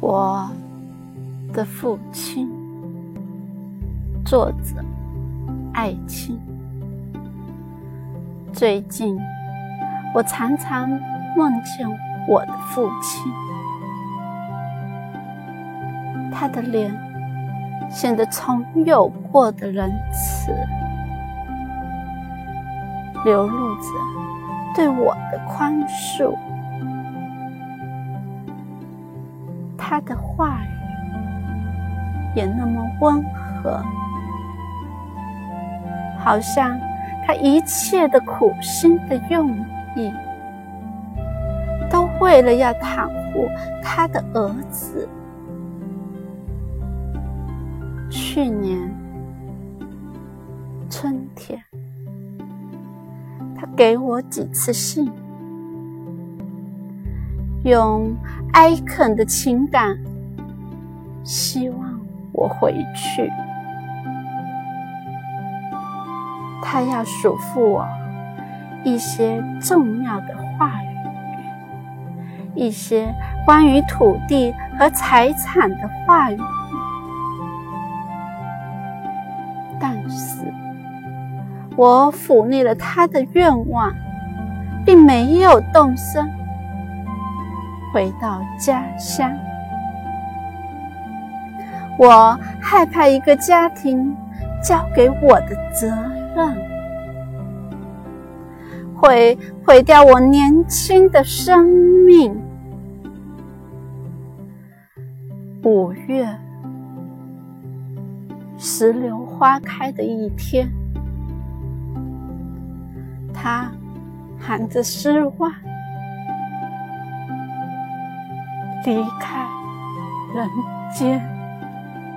我的父亲，作者艾青。最近，我常常梦见我的父亲，他的脸显得从有过的仁慈，流露着对我的宽恕。他的话语也那么温和，好像他一切的苦心的用意，都为了要袒护他的儿子。去年春天，他给我几次信。用哀恳的情感，希望我回去。他要嘱咐我一些重要的话语，一些关于土地和财产的话语。但是，我抚逆了他的愿望，并没有动身。回到家乡，我害怕一个家庭交给我的责任会毁掉我年轻的生命。五月，石榴花开的一天，他含着失望。离开人间。